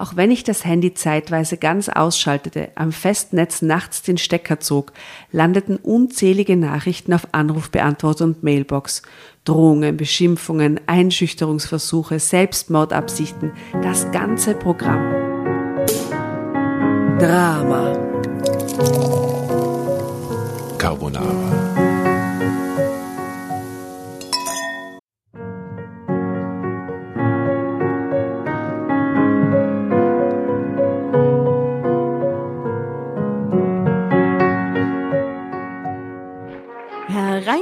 Auch wenn ich das Handy zeitweise ganz ausschaltete, am Festnetz nachts den Stecker zog, landeten unzählige Nachrichten auf Anrufbeantworter und Mailbox. Drohungen, Beschimpfungen, Einschüchterungsversuche, Selbstmordabsichten, das ganze Programm. Drama. Carbonara.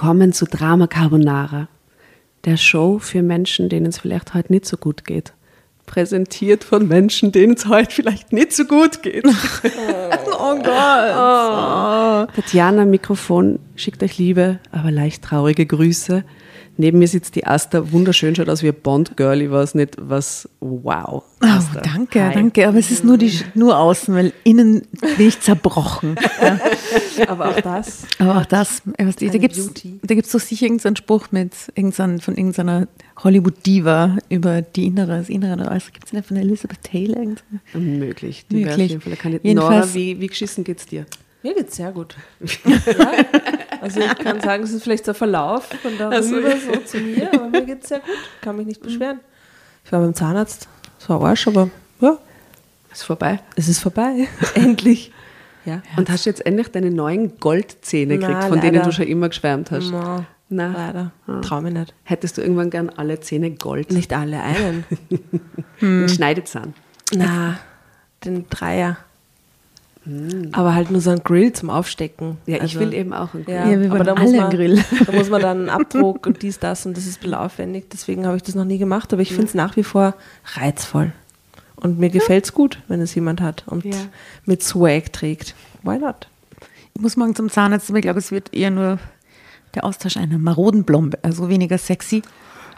Willkommen zu Drama Carbonara, der Show für Menschen, denen es vielleicht heute nicht so gut geht. Präsentiert von Menschen, denen es heute vielleicht nicht so gut geht. Oh Gott. Oh. Tatjana Mikrofon schickt euch liebe, aber leicht traurige Grüße. Neben mir sitzt die Asta, wunderschön, schaut aus wie ein Bond-Girl, ich weiß nicht, was, wow. Asta. Oh, danke, Hi. danke. Aber es ist nur, die, nur außen, weil innen bin ich zerbrochen. Ja. Aber auch das. Aber auch das, da gibt es Beauty. da gibt's doch sicher irgendeinen Spruch mit irgendein, von irgendeiner Hollywood-Diva über die Innere, das Innere. Also gibt es nicht von Elizabeth Taylor? Möglich, die wäre auf Möglich. jeden Fall eine. Jedenfalls- Nora, wie, wie geschissen geht's dir? Mir geht's sehr gut. ja? Also ich kann sagen, es ist vielleicht der Verlauf von darüber Ach so, zu mir, aber mir geht's sehr gut. Kann mich nicht beschweren. Ich war beim Zahnarzt. Es war Arsch, aber ja, Ist vorbei. es ist vorbei. Endlich. Ja. Und hast du jetzt endlich deine neuen Goldzähne gekriegt, von denen leider. du schon immer geschwärmt hast? No, Na. leider. Ah. Mich nicht. Hättest du irgendwann gern alle Zähne Gold? Nicht alle einen. Ein Schneidezahn. Na, den Dreier. Aber halt nur so ein Grill zum Aufstecken. Ja, ich Also- will eben auch einen Gold. Ja, Ja, wir aber da alle muss einen man, Grill. Da muss man dann Abdruck und dies, das und das ist ein bisschen aufwendig. Deswegen habe ich das noch nie gemacht, aber ich finde es nach wie vor reizvoll. Und mir gefällt es gut, wenn es jemand hat und Ja. mit Swag trägt. Why not? Ich muss morgen zum Zahnarzt, aber ich glaube, es wird eher nur der Austausch einer maroden Blombe, also weniger sexy.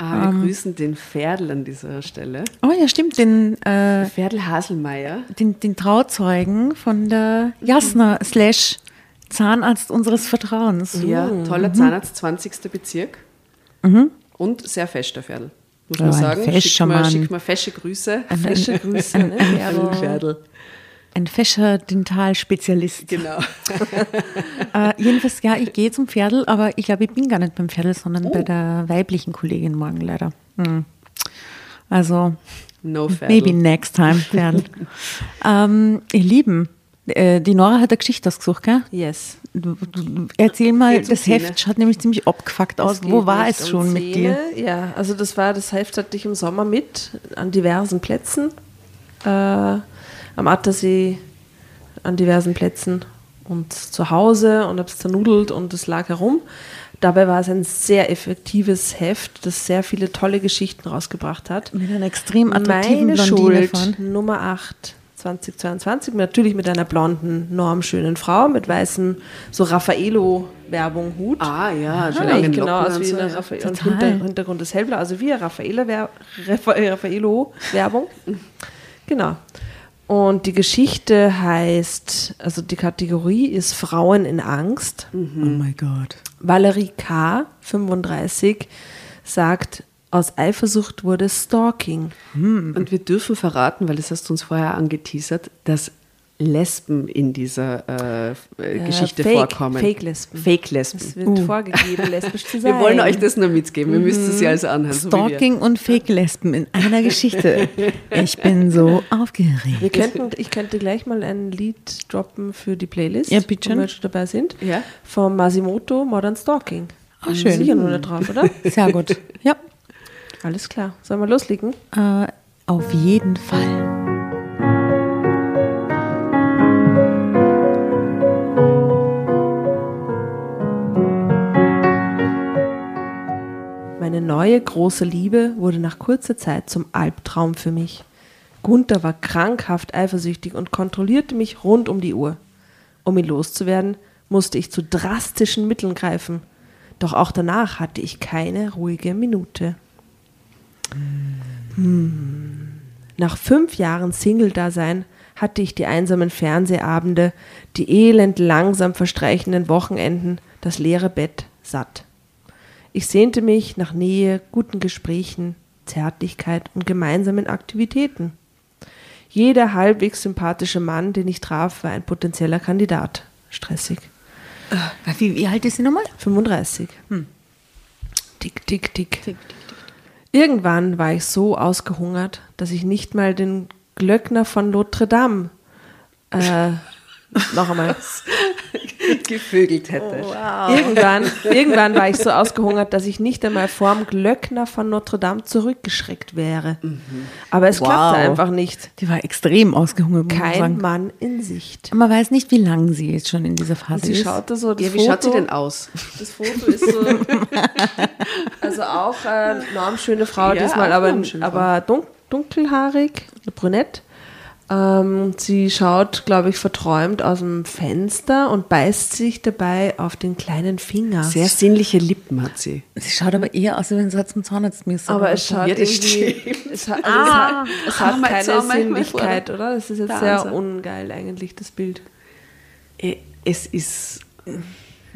Ah, wir grüßen den Pferdl an dieser Stelle. Oh ja, stimmt, den, äh, Pferdl Haselmeier. den, den Trauzeugen von der Jasna slash Zahnarzt unseres Vertrauens. Ja, toller Zahnarzt, 20. Bezirk. Und sehr fester Pferdl. Muss Ja, man ein sagen. Schick mal, schick mal fesche Grüße. Fesche Grüße. ein- ne? ein- Vero. Ein fescher Dentalspezialist. Genau. Äh, jedenfalls, ja, ich gehe zum Pferdl, aber ich glaube, ich bin gar nicht beim Pferdl, sondern bei der weiblichen Kollegin morgen leider. Hm. Also, No Pferdl. maybe next time, Pferdl. ähm, ihr Lieben, äh, die Nora hat eine Geschichte ausgesucht, gell? Yes. Du, du, erzähl mal, Geht's um das? Heft schaut nämlich ziemlich abgefuckt aus. geht Wo war es um schon mit dir? Ja, also das war, das Heft hatte ich im Sommer mit an diversen Plätzen. Äh, am Attersee, an diversen Plätzen und zu Hause und habe es zernudelt und es lag herum. Dabei war es ein sehr effektives Heft, das sehr viele tolle Geschichten rausgebracht hat. Mit einer extrem attraktiven Meine Blondine Schuld, von. Nummer 8, 2022, natürlich mit einer blonden, normschönen Frau mit weißem, so Raffaello-Werbung Hut. Ah ja, Ah, langen genau, Locken aus und wie so, eine. Raffaello. Und. Hinter, Hintergrund ist hellblau, also wie eine Raffaello-Werbung. genau. Und die Geschichte heißt, also die Kategorie ist Frauen in Angst. Oh mein Gott. Valerie K., 35, sagt, aus Eifersucht wurde Stalking. Und wir dürfen verraten, weil das hast du uns vorher angeteasert, dass Lesben in dieser äh, äh, Geschichte Fake- vorkommen. Fake-Lesben. Fake-Lesben. Es wird vorgegeben, lesbisch zu sein. Wir wollen euch das nur mitgeben. Wir müsst es ja also anhören. so wir. Stalking und Fake-Lesben in einer Geschichte. Ich bin so Wir aufgeregt. könnten, ich könnte gleich mal ein Lied droppen für die Playlist, Ja, bitte. wo wir schon dabei sind. Ja. Von Masimoto Modern Stalking. Ah, schön. Sicher nur nicht drauf, oder? Sehr gut. Ja, Alles klar. Sollen wir loslegen? äh, auf jeden Fall. Meine neue große Liebe wurde nach kurzer Zeit zum Albtraum für mich. Gunther war krankhaft eifersüchtig und kontrollierte mich rund um die Uhr. Um ihn loszuwerden, musste ich zu drastischen Mitteln greifen. Doch auch danach hatte ich keine ruhige Minute. Hm. Nach fünf Jahren Single-Dasein hatte ich die einsamen Fernsehabende, die elend langsam verstreichenden Wochenenden, das leere Bett satt. Ich sehnte mich nach Nähe, guten Gesprächen, Zärtlichkeit und gemeinsamen Aktivitäten. Jeder halbwegs sympathische Mann, den ich traf, war ein potenzieller Kandidat. Stressig. Wie, wie alt ist sie nochmal? 35. Tick, tick, tick. Irgendwann war ich so ausgehungert, dass ich nicht mal den Glöckner von Notre Dame äh, noch einmal. Gevögelt hätte. Irgendwann, irgendwann war ich so ausgehungert, dass ich nicht einmal vorm Glöckner von Notre Dame zurückgeschreckt wäre. Aber es klappte Wow. einfach nicht. Die war extrem ausgehungert, Kein sagen. Mann in Sicht. Man weiß nicht, wie lange sie jetzt schon in dieser Phase Sie ist. schaute so das Ja, wie Foto. schaut sie denn aus? Das Foto ist so. also auch eine normschöne Frau, Ja, diesmal aber, aber dun dunkelhaarig, brünett. Ähm, sie schaut, glaube ich, verträumt aus dem Fenster und beißt sich dabei auf den kleinen Finger. Sehr sinnliche Lippen hat sie. Sie schaut aber eher aus, als wenn sie zum Zahnarzt müsste. aber es schaut irgendwie, es hat, also es hat, es hat keine Sinnlichkeit, oder? Das ist jetzt sehr ungeil eigentlich, das Bild. Äh, Es ist.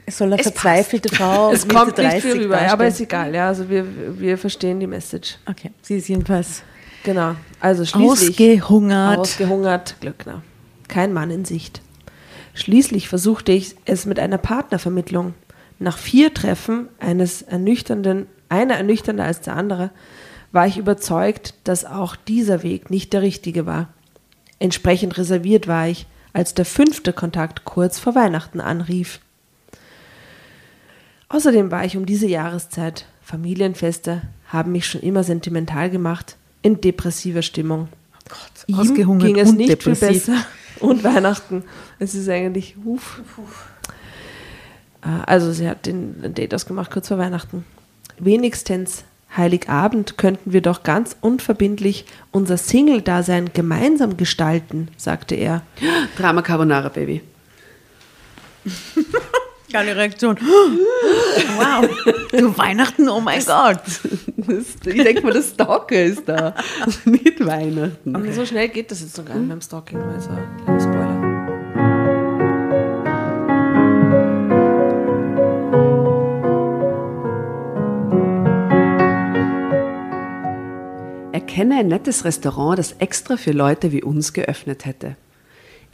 es soll eine es verzweifelte Frau Es Mitte kommt nicht 30 viel rüber, darstellen. aber ist egal, ja, also wir, wir verstehen die Message. Okay, sie ist jedenfalls Genau. Also schließlich ausgehungert. ausgehungert, Glöckner. Kein Mann in Sicht. Schließlich versuchte ich es mit einer Partnervermittlung. Nach vier Treffen eines ernüchternden, einer ernüchternder als der andere, war ich überzeugt, dass auch dieser Weg nicht der richtige war. Entsprechend reserviert war ich, als der fünfte Kontakt kurz vor Weihnachten anrief. Außerdem war ich um diese Jahreszeit, Familienfeste haben mich schon immer sentimental gemacht, in depressiver Stimmung. Ihm ausgehungert ging es und nicht depressiv. viel besser. Und Weihnachten. Es ist eigentlich, huf. Äh, Also sie hat den ein Date ausgemacht kurz vor Weihnachten. Wenigstens Heiligabend könnten wir doch ganz unverbindlich unser Single-Dasein gemeinsam gestalten, sagte er. Drama Carbonara Baby. Keine Reaktion. Wow. Zu Weihnachten, oh mein Gott. Das, ich denke mal, der Stalker ist da. Mit Weihnachten. Aber so schnell geht das jetzt noch gar nicht beim Stalking, also kleiner Spoiler. Erkenne ein nettes Restaurant, das extra für Leute wie uns geöffnet hätte.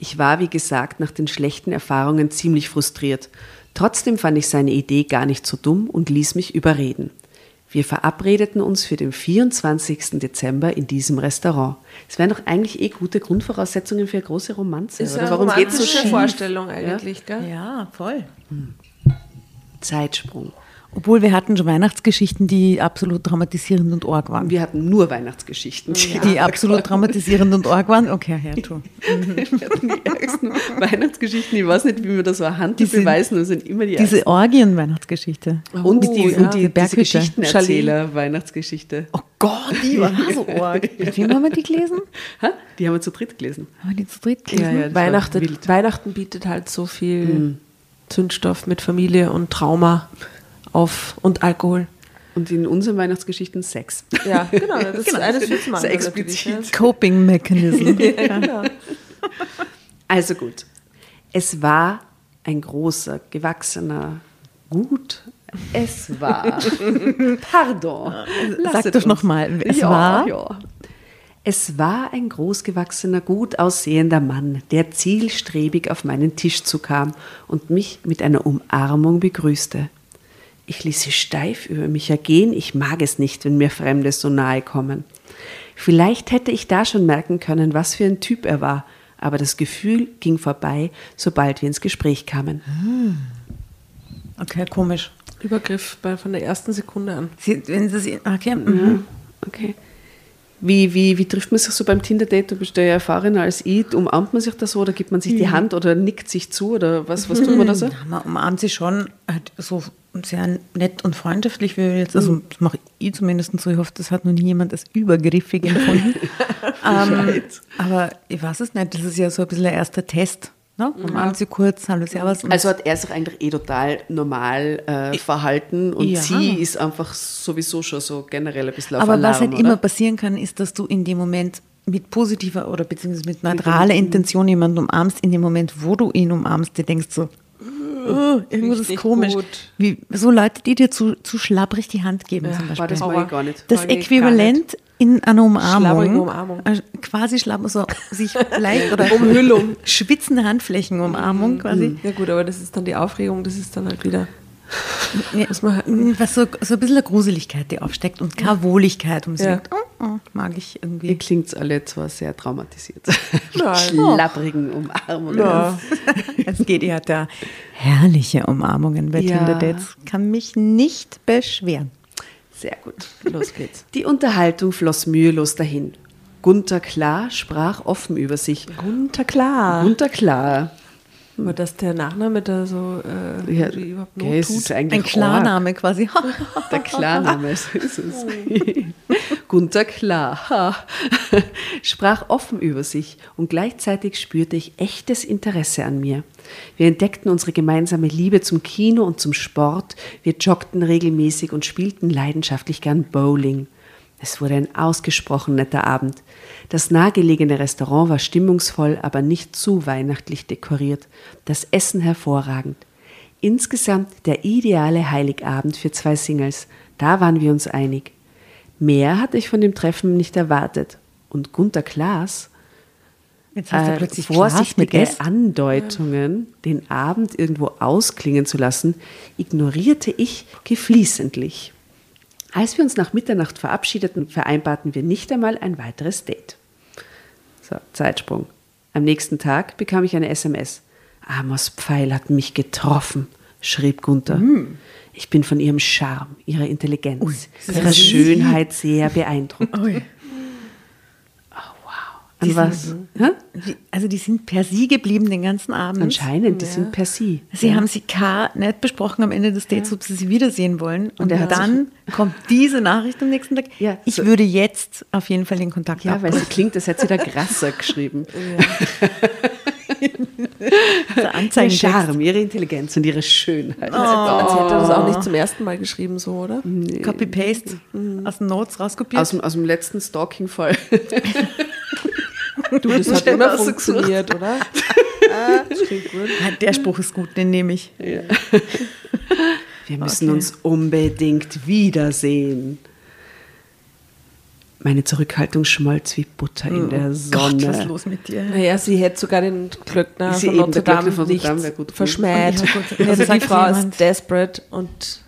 Ich war, wie gesagt, nach den schlechten Erfahrungen ziemlich frustriert. Trotzdem fand ich seine Idee gar nicht so dumm und ließ mich überreden. Wir verabredeten uns für den 24. Dezember in diesem Restaurant. Es wären doch eigentlich eh gute Grundvoraussetzungen für eine große Romanze. Ist oder? eine Warum geht's so romantische schief? Vorstellung eigentlich, gell? Ja, voll. Zeitsprung. Obwohl wir hatten schon Weihnachtsgeschichten, die absolut traumatisierend und arg waren. Wir hatten nur Weihnachtsgeschichten. Die absolut traumatisierend und arg waren. Okay, ja, tu. Wir hatten die ärgsten Weihnachtsgeschichten. Ich weiß nicht, wie man das so Hand Diese- beweisen, das sind immer die Diese Orgien-Weihnachtsgeschichte. Und Oh, die, ja. und die, diese Berghütte. Geschichtenerzähler, Weihnachtsgeschichte. Oh Gott, die war so arg. Mit wem haben wir die gelesen? Ha? Die haben wir zu dritt gelesen. Haben wir die zu dritt gelesen? Ja, ja. Weihnachten. Weihnachten bietet halt so viel Zündstoff mit Familie und Trauma auf und Alkohol. Und in unseren Weihnachtsgeschichten Sex. Ja, genau. Das ist eines fürs Mann. Sehr natürlich, explizit. Coping Mechanism. Ja, genau. Also gut. Es war ein großer, gewachsener, gut. Es war. Pardon. Sag Lasset doch uns. noch mal, es ja, war? Ja. Es war ein großgewachsener, gut aussehender Mann, der zielstrebig auf meinen Tisch zukam und mich mit einer Umarmung begrüßte. Ich ließ sie steif über mich ergehen, ich mag es nicht, wenn mir Fremde so nahe kommen. Vielleicht hätte ich da schon merken können, was für ein Typ er war, aber das Gefühl ging vorbei, sobald wir ins Gespräch kamen. Okay, komisch. Übergriff bei, von der ersten Sekunde an. Sie, wenn Sie, okay, mhm. Okay. Wie, wie, wie trifft man sich so beim Tinder-Date? Du bist ja erfahrener als ich. Umarmt man sich da so oder gibt man sich die Hand oder nickt sich zu oder was, was tut man da so? Ja, man umarmt sich schon halt so sehr nett und freundschaftlich, wie wir jetzt, also das mache ich zumindest so. Ich hoffe, das hat noch nie jemand als übergriffig empfunden. ähm, aber ich weiß es nicht, das ist ja so ein bisschen ein erster Test. Ne? Umarmt sie kurz, hallo, servus. und- Also hat er sich eigentlich eh total normal äh, verhalten und Ja. sie ist einfach sowieso schon so generell ein bisschen auf Aber Alarm, was halt oder? immer passieren kann, ist, dass du in dem Moment mit positiver oder beziehungsweise mit neutraler Intention jemanden umarmst, in dem Moment, wo du ihn umarmst, dir denkst so, oh, irgendwas ist nicht komisch. Wie, so Leute, die dir zu, zu schlabbrig die Hand geben zum Beispiel. War das mal gar nicht. Das Äquivalent in einer Umarmung, Umarmung. äh, quasi schlapp, so sich leicht oder Umhüllung, schwitzende Handflächenumarmung quasi. Ja gut, aber das ist dann die Aufregung, das ist dann halt wieder. Ja, Muss man halt- was so, so ein bisschen eine Gruseligkeit, die aufsteckt und keine Wohligkeit. Und man Ja. sagt, oh, oh, mag ich Ihr irgendwie. klingt alle zwar sehr traumatisiert. Schlapprigen Umarmungen. Ja. Es geht, ihr hat ja herrliche Umarmungen bei Ja. Tinder-Dates. Kann mich nicht beschweren. Sehr gut. Los geht's. Die Unterhaltung floss mühelos dahin. Gunther Klar sprach offen über sich. Gunther Klar. Gunther Klar. Aber dass der Nachname da so äh, Ja, überhaupt gell, Not ist tut. eigentlich Ein Klarname quasi. arg. Der Klarname, so ist es. Gunther Klar sprach offen über sich und gleichzeitig spürte ich echtes Interesse an mir. Wir entdeckten unsere gemeinsame Liebe zum Kino und zum Sport. Wir joggten regelmäßig und spielten leidenschaftlich gern Bowling. Es wurde ein ausgesprochen netter Abend. Das nahegelegene Restaurant war stimmungsvoll, aber nicht zu weihnachtlich dekoriert. Das Essen hervorragend. Insgesamt der ideale Heiligabend für zwei Singles. Da waren wir uns einig. Mehr hatte ich von dem Treffen nicht erwartet. Und Gunter Klaas Jetzt hast du äh, plötzlich mit vorsichtige. Andeutungen, den Abend irgendwo ausklingen zu lassen, ignorierte ich geflissentlich. Als wir uns nach Mitternacht verabschiedeten, vereinbarten wir nicht einmal ein weiteres Date. So, Zeitsprung. Am nächsten Tag bekam ich eine SMS. Amos Pfeil hat mich getroffen, schrieb Gunther. Hm. Ich bin von ihrem Charme, ihrer Intelligenz, das ihrer. Schönheit sehr beeindruckt. Ui. An Die was? sind- Also die sind per Sie geblieben den ganzen Abend. Anscheinend, die sind per Sie. Sie haben sie K nicht besprochen am Ende des Dates, ob sie sie wiedersehen wollen. Und, hat dann kommt diese Nachricht am nächsten Tag. Ja, ich so- würde jetzt auf jeden Fall den Kontakt Ja, weil abbrechen. sie klingt, als hätte sie da Grasser geschrieben. Ihr. Charme, ihre Intelligenz und ihre Schönheit. Als hätte er das auch nicht zum ersten Mal geschrieben, so, oder? Copy-Paste aus den Notes rauskopiert. Aus dem, aus dem letzten Stalking-Fall. Du, das hat immer funktioniert, oder? Ah, Der Spruch ist gut, den nehme ich. Wir müssen uns unbedingt wiedersehen. Meine Zurückhaltung schmolz wie Butter in der Gott, was ist Sonne. los mit dir? Naja, sie hätte sogar den Glöckner Sie von Notre der Dame von nicht gut verschmäht. Ja, gut. Also die Frau jemand- ist desperate und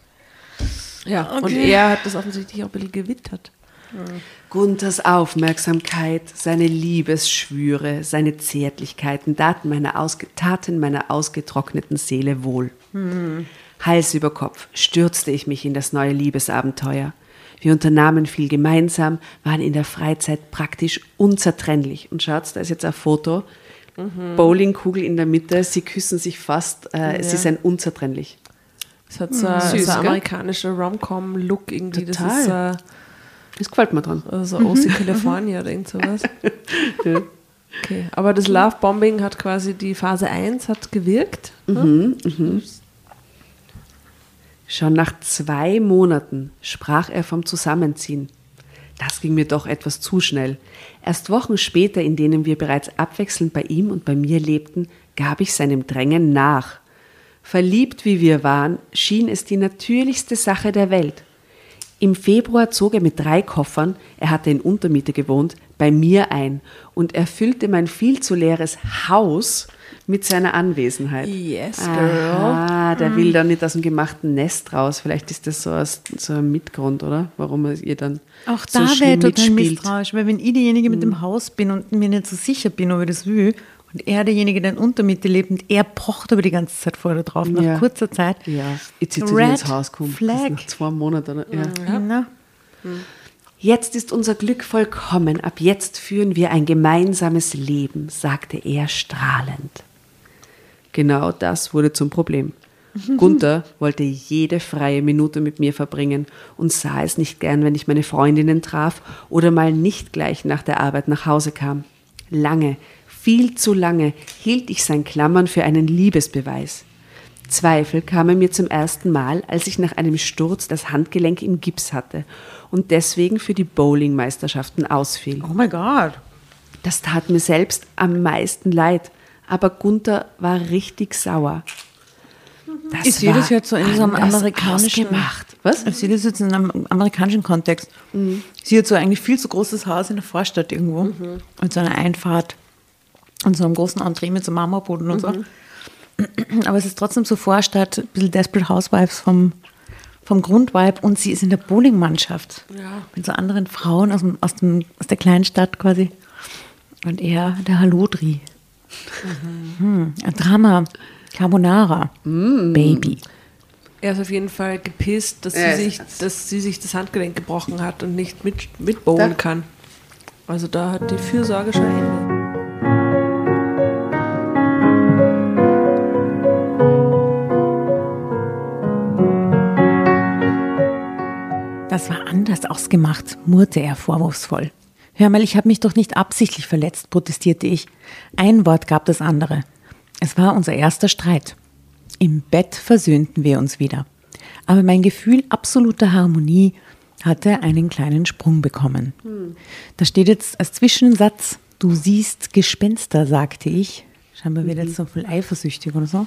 ja, und Okay. er hat das offensichtlich auch ein bisschen gewittert. Gunthers Aufmerksamkeit, seine Liebesschwüre, seine Zärtlichkeiten taten meiner, ausge taten meiner ausgetrockneten Seele wohl. Hals über Kopf stürzte ich mich in das neue Liebesabenteuer. Wir unternahmen viel gemeinsam, waren in der Freizeit praktisch unzertrennlich. Und schaut, da ist jetzt ein Foto. Bowlingkugel in der Mitte, sie küssen sich fast, äh, sie sind unzertrennlich. Es hat so, ein- Süß, so amerikanischer Rom-Com-Look irgendwie. Das Total. ist äh, Das gefällt mir dran. so OC California oder irgend sowas. Ja. Okay, aber das Love-Bombing hat quasi die Phase 1 hat gewirkt. Schon nach zwei Monaten sprach er vom Zusammenziehen. Das ging mir doch etwas zu schnell. Erst Wochen später, in denen wir bereits abwechselnd bei ihm und bei mir lebten, gab ich seinem Drängen nach. Verliebt wie wir waren, schien es die natürlichste Sache der Welt. Im Februar zog er mit drei Koffern, er hatte in Untermiete gewohnt, bei mir ein und erfüllte mein viel zu leeres Haus mit seiner Anwesenheit. Yes, Ah, der will dann nicht aus dem gemachten Nest raus. Vielleicht ist das so, aus, so ein Mitgrund, oder? Warum er ihr dann Auch so da wäre ich total misstrauisch, weil wenn ich diejenige mit dem Haus bin und mir nicht so sicher bin, ob ich das will, und er derjenige, der in Untermiete lebt und er pocht aber die ganze Zeit vorher drauf, nach Ja. kurzer Zeit. Ja, jetzt Red sie ins Haus kommt. Flag. nach zwei Monaten. oder? Ja. Na, Jetzt ist unser Glück vollkommen. Ab jetzt führen wir ein gemeinsames Leben, sagte er strahlend. Genau das wurde zum Problem. Gunther wollte jede freie Minute mit mir verbringen und sah es nicht gern, wenn ich meine Freundinnen traf oder mal nicht gleich nach der Arbeit nach Hause kam. Lange, viel zu lange hielt ich sein Klammern für einen Liebesbeweis. Zweifel kamen mir zum ersten Mal, als ich nach einem Sturz das Handgelenk im Gips hatte und deswegen für die Bowlingmeisterschaften ausfiel. oh mein Gott. Das tat mir selbst am meisten leid, aber Gunther war richtig sauer. Das Ich sehe das war jetzt so in so einem amerikanischen- ausgemacht. Was? Ich sehe das jetzt in einem amerikanischen Kontext. Sie hat so eigentlich viel zu großes Haus in der Vorstadt irgendwo. Und so eine Einfahrt und so einem großen Entree mit so Marmorboden und so. Aber es ist trotzdem so Vorstadt, ein bisschen Desperate Housewives vom, vom Grundvibe. Und sie ist in der Bowlingmannschaft. Mit so anderen Frauen aus, dem, aus, dem, aus der kleinen Stadt quasi. Und er, der Halodri. Hm, ein Drama. Carbonara. Baby. Er ist auf jeden Fall gepisst, dass, Ja, sie, sich, dass sie sich das Handgelenk gebrochen hat und nicht mit, mitbauen Da- kann. Also da hat die Fürsorge schon Ende. Das war anders ausgemacht, murrte er vorwurfsvoll. Hör mal, ich habe mich doch nicht absichtlich verletzt, protestierte ich. Ein Wort gab das andere. Es war unser erster Streit. Im Bett versöhnten wir uns wieder. Aber mein Gefühl absoluter Harmonie hatte einen kleinen Sprung bekommen. Da steht jetzt als Zwischensatz, du siehst Gespenster, sagte ich. Scheinbar wird jetzt so voll eifersüchtig oder so.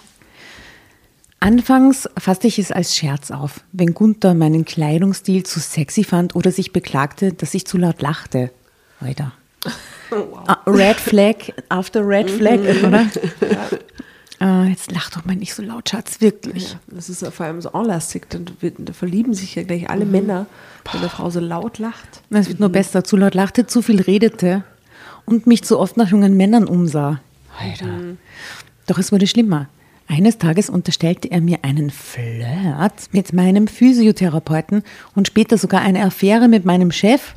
Anfangs fasste ich es als Scherz auf, wenn Gunther meinen Kleidungsstil zu sexy fand oder sich beklagte, dass ich zu laut lachte. Alter. Ah, Red Flag after Red Flag, oder? Äh, jetzt lach doch mal nicht so laut, Schatz, wirklich. Ja, das ist ja vor allem so anlastig. Dann da verlieben sich ja gleich alle Männer, wenn eine Frau so laut lacht. Es wird nur besser, zu laut lachte, zu viel redete und mich zu oft nach jungen Männern umsah. Alter. Doch es wurde schlimmer. Eines Tages unterstellte er mir einen Flirt mit meinem Physiotherapeuten und später sogar eine Affäre mit meinem Chef.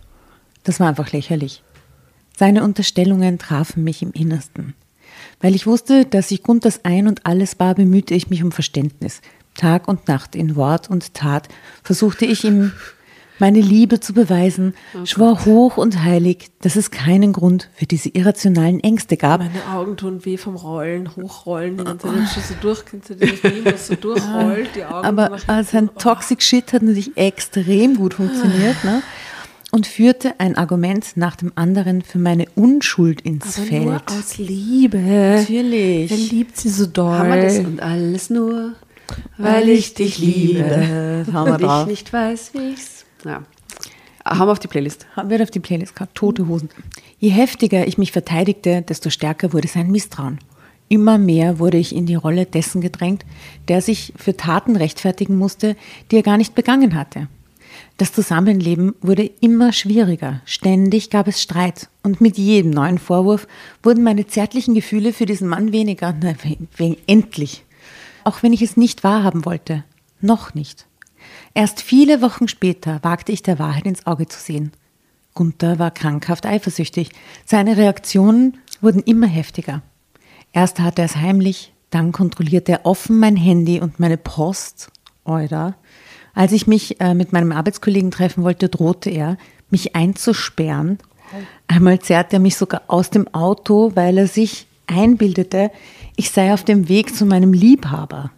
Das war einfach lächerlich. Seine Unterstellungen trafen mich im Innersten. Weil ich wusste, dass ich Gunthers ein und alles war, bemühte ich mich um Verständnis. Tag und Nacht in Wort und Tat versuchte ich ihm meine Liebe zu beweisen, schwor hoch und heilig, dass es keinen Grund für diese irrationalen Ängste gab. Meine Augen tun weh vom Rollen, Hochrollen, die ganze Zeit schon so durch, kennst du Meme, das so durchrollt, die Augen Aber sein Toxic Shit hat natürlich extrem gut funktioniert ne? und führte ein Argument nach dem anderen für meine Unschuld ins Aber Feld. nur aus Liebe. Natürlich. Er liebt sie so doll. Und alles nur, weil ich dich liebe. Haben wir Und ich nicht weiß, wie ich's. Ja. Haben wir auf die Playlist. Wird auf die Playlist gehabt. Tote Hosen. Je heftiger ich mich verteidigte, desto stärker wurde sein Misstrauen. Immer mehr wurde ich in die Rolle dessen gedrängt, der sich für Taten rechtfertigen musste, die er gar nicht begangen hatte. Das Zusammenleben wurde immer schwieriger. Ständig gab es Streit. Und mit jedem neuen Vorwurf wurden meine zärtlichen Gefühle für diesen Mann weniger. Na, wegen endlich. Auch wenn ich es nicht wahrhaben wollte. Noch nicht. Erst viele Wochen später wagte ich der Wahrheit ins Auge zu sehen. Gunther war krankhaft eifersüchtig. Seine Reaktionen wurden immer heftiger. Erst tat er es heimlich, dann kontrollierte er offen mein Handy und meine Post. Oder? Als ich mich äh, mit meinem Arbeitskollegen treffen wollte, drohte er, mich einzusperren. Einmal zerrte er mich sogar aus dem Auto, weil er sich einbildete, ich sei auf dem Weg zu meinem Liebhaber.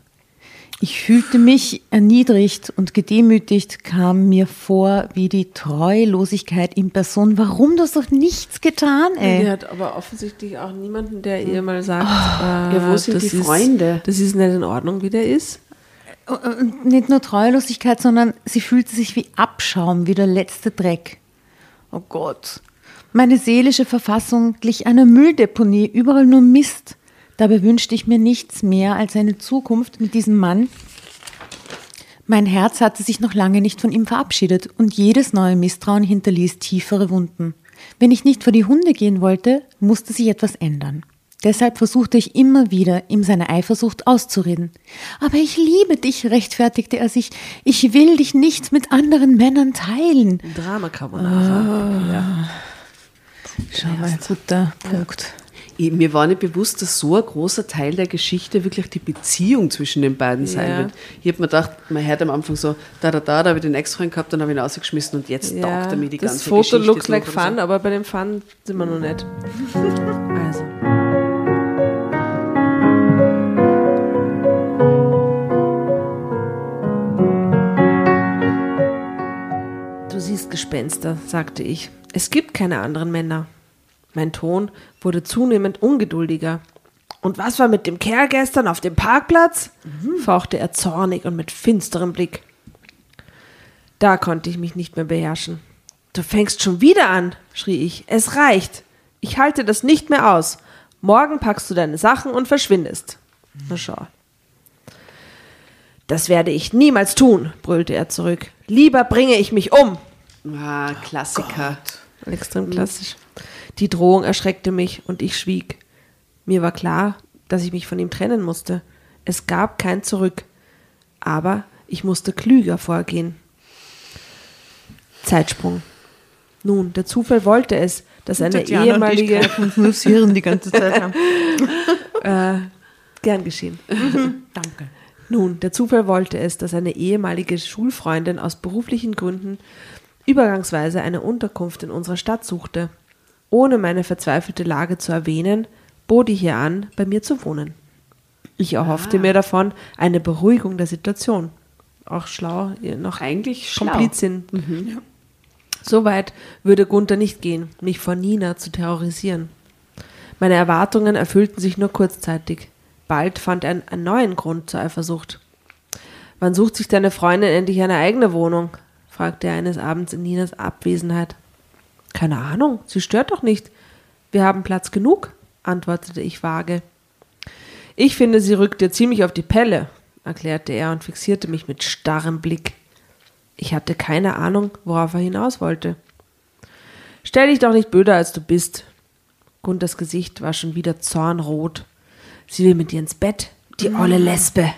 Ich fühlte mich erniedrigt und gedemütigt, kam mir vor wie die Treulosigkeit in Person. Warum du hast doch nichts getan, Die ey? hat aber offensichtlich auch niemanden, der ihr mal sagt, ja, wo äh, sind das die ist, Freunde? Das ist nicht in Ordnung, wie der ist. Und nicht nur Treulosigkeit, sondern sie fühlte sich wie Abschaum, wie der letzte Dreck. Oh Gott. Meine seelische Verfassung glich einer Mülldeponie, überall nur Mist. Dabei wünschte ich mir nichts mehr als eine Zukunft mit diesem Mann. Mein Herz hatte sich noch lange nicht von ihm verabschiedet und jedes neue Misstrauen hinterließ tiefere Wunden. Wenn ich nicht vor die Hunde gehen wollte, musste sich etwas ändern. Deshalb versuchte ich immer wieder, ihm seine Eifersucht auszureden. Aber ich liebe dich, rechtfertigte er sich. Ich will dich nicht mit anderen Männern teilen. Drama Carbonara. Oh. Ja. Schau mal, guter Punkt. Ich, mir war nicht bewusst, dass so ein großer Teil der Geschichte wirklich die Beziehung zwischen den beiden sein Ja. wird. Ich habe mir gedacht, man hört am Anfang so, da, da, da, da habe ich den Ex-Freund gehabt, dann habe ich ihn rausgeschmissen und jetzt Ja, taugt er mir die das ganze Foto Geschichte looks durch like oder fun, aber bei dem Fun sind wir noch nicht. Also. Du siehst Gespenster, sagte ich. Es gibt keine anderen Männer. Mein Ton wurde zunehmend ungeduldiger. Und was war mit dem Kerl gestern auf dem Parkplatz? fauchte er zornig und mit finsterem Blick. Da konnte ich mich nicht mehr beherrschen. Du fängst schon wieder an, schrie ich. Es reicht. Ich halte das nicht mehr aus. Morgen packst du deine Sachen und verschwindest. Na schau. Das werde ich niemals tun, brüllte er zurück. Lieber bringe ich mich um. Ah, Klassiker. Extrem klassisch. Die Drohung erschreckte mich und ich schwieg. Mir war klar, dass ich mich von ihm trennen musste. Es gab kein Zurück. Aber ich musste klüger vorgehen. Zeitsprung. Nun, der Zufall wollte es, dass eine ehemalige. uns nur Hirn die ganze Zeit haben. Äh, gern geschehen. Danke. Nun, der Zufall wollte es, dass eine ehemalige Schulfreundin aus beruflichen Gründen übergangsweise eine Unterkunft in unserer Stadt suchte. Ohne meine verzweifelte Lage zu erwähnen, bot ich ihr an, bei mir zu wohnen. Ich erhoffte mir davon eine Beruhigung der Situation. Auch schlau, noch Eigentlich schlau. Komplizin. So weit würde Gunther nicht gehen, mich vor Nina zu terrorisieren. Meine Erwartungen erfüllten sich nur kurzzeitig. Bald fand er einen neuen Grund zur Eifersucht. Wann sucht sich deine Freundin endlich eine eigene Wohnung? fragte er eines Abends in Ninas Abwesenheit. Keine Ahnung, sie stört doch nicht. Wir haben Platz genug, antwortete ich vage. Ich finde, sie rückt dir ziemlich auf die Pelle, erklärte er und fixierte mich mit starrem Blick. Ich hatte keine Ahnung, worauf er hinaus wollte. Stell dich doch nicht blöder, als du bist. Gunthers Gesicht war schon wieder zornrot. Sie will mit dir ins Bett, die olle Lesbe.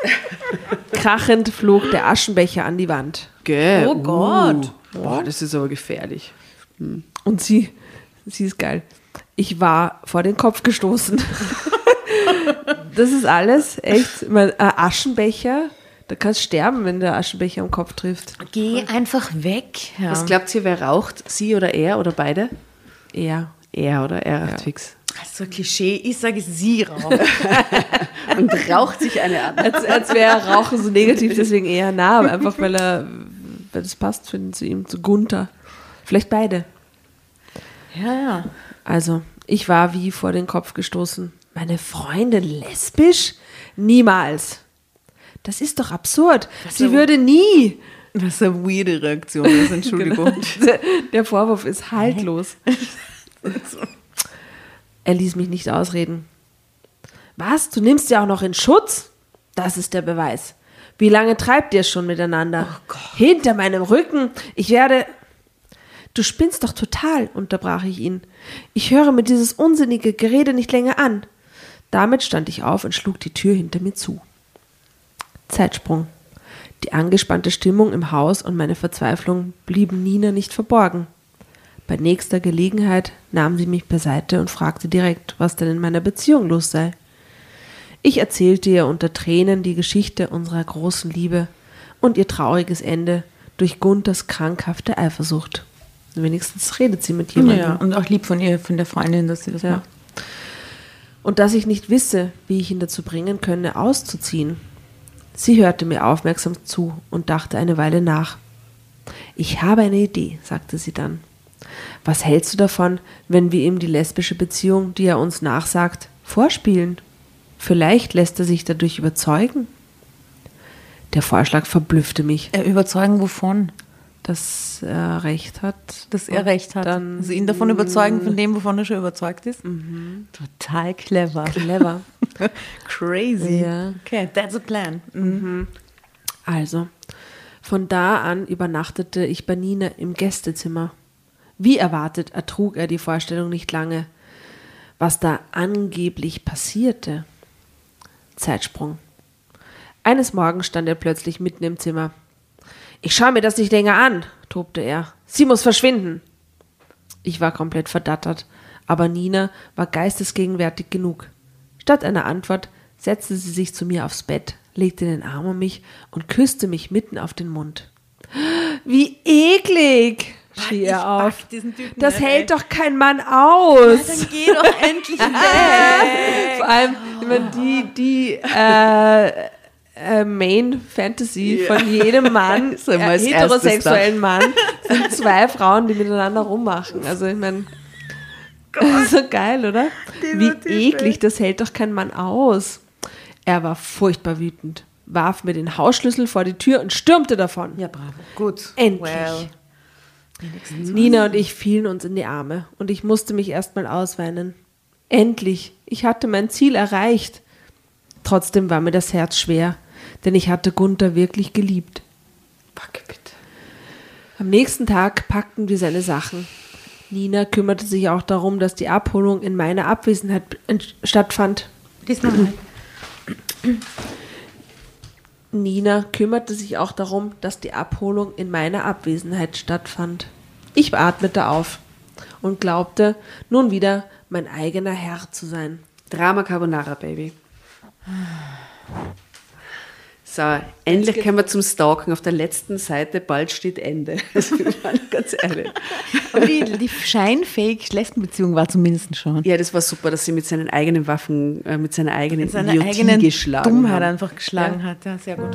Krachend flog der Aschenbecher an die Wand. Gell. Oh Gott. Uh, boah, das ist aber gefährlich. Und sie, sie ist geil. Ich war vor den Kopf gestoßen. das ist alles, echt. Mein ein Aschenbecher, da kannst du sterben, wenn der Aschenbecher am Kopf trifft. Geh einfach weg. Ja. Was glaubt ihr, wer raucht? Sie oder er oder beide? Er. Er oder er raucht fix. Also Klischee, ich sage sie rauchen. Und raucht sich eine an. Als, als wäre Rauchen so negativ, deswegen eher nah, einfach weil er, weil das passt ihn, zu ihm, zu Gunther. Vielleicht beide. ja, ja. Also, ich war wie vor den Kopf gestoßen. Meine Freundin lesbisch? Niemals. Das ist doch absurd. Sie würde nie. Was eine weirde Reaktion ist, Entschuldigung. Der- Der Vorwurf ist haltlos. Er ließ mich nicht ausreden. Was? Du nimmst sie auch noch in Schutz? Das ist der Beweis. Wie lange treibt ihr es schon miteinander? Hinter meinem Rücken. Ich werde. Du spinnst doch total, unterbrach ich ihn. Ich höre mir dieses unsinnige Gerede nicht länger an. Damit stand ich auf und schlug die Tür hinter mir zu. Zeitsprung. Die angespannte Stimmung im Haus und meine Verzweiflung blieben Nina nicht verborgen. Bei nächster Gelegenheit nahm sie mich beiseite und fragte direkt, was denn in meiner Beziehung los sei. Ich erzählte ihr unter Tränen die Geschichte unserer großen Liebe und ihr trauriges Ende durch Gunthers krankhafte Eifersucht. Wenigstens redet sie mit jemandem. Ja, und auch lieb von ihr, von der Freundin, dass sie das Ja. macht. Und dass ich nicht wisse, wie ich ihn dazu bringen könne, auszuziehen. Sie hörte mir aufmerksam zu und dachte eine Weile nach. Ich habe eine Idee, sagte sie dann. Was hältst du davon, wenn wir ihm die lesbische Beziehung, die er uns nachsagt, vorspielen? Vielleicht lässt er sich dadurch überzeugen. Der Vorschlag verblüffte mich, Äh, überzeugen wovon? Dass er recht hat. Dass er recht hat. Dann- also ihn davon überzeugen, von dem, wovon er schon überzeugt ist. Total clever. Clever. Crazy. Ja. Okay, that's a plan. Mhm. Also, von da an übernachtete ich bei Nina im Gästezimmer. Wie erwartet ertrug er die Vorstellung nicht lange. Was da angeblich passierte. Zeitsprung. Eines Morgens stand er plötzlich mitten im Zimmer. Ich schaue mir das nicht länger an, tobte er. Sie muss verschwinden. Ich war komplett verdattert, aber Nina war geistesgegenwärtig genug. Statt einer Antwort setzte sie sich zu mir aufs Bett, legte den Arm um mich und küsste mich mitten auf den Mund. Wie eklig! schrie er auf. Das nicht, hält ey. doch kein Mann aus. Dann geh doch endlich weg. Vor allem, meine, die, die äh, äh, Main Fantasy von jedem Mann, äh, heterosexuellen Mann, sind zwei Frauen, die miteinander rummachen. Also ich meine, so geil, oder? Wie eklig, das hält doch kein Mann aus. Er war furchtbar wütend, warf mir den Hausschlüssel vor die Tür und stürmte davon. Ja, bravo. Gut. Endlich. Well. Nina und ich fielen uns in die Arme und ich musste mich erstmal ausweinen. Endlich, ich hatte mein Ziel erreicht. Trotzdem war mir das Herz schwer, denn ich hatte Gunther wirklich geliebt. Fuck, bitte. Am nächsten Tag packten wir seine Sachen. Nina kümmerte sich auch darum, dass die Abholung in meiner Abwesenheit stattfand. Diesmal. Nina kümmerte sich auch darum, dass die Abholung in meiner Abwesenheit stattfand. Ich atmete auf und glaubte, nun wieder mein eigener Herr zu sein. Drama Carbonara, Baby. So, endlich kommen wir zum Stalken. Auf der letzten Seite, bald steht Ende. Also, ganz ehrlich. Aber die, die scheinfähig Lesbenbeziehung war zumindest schon. Ja, das war super, dass sie mit seinen eigenen Waffen, äh, mit seiner eigenen Seine Idiotie eigene geschlagen Dummheit haben. einfach geschlagen hat. Ja, sehr gut.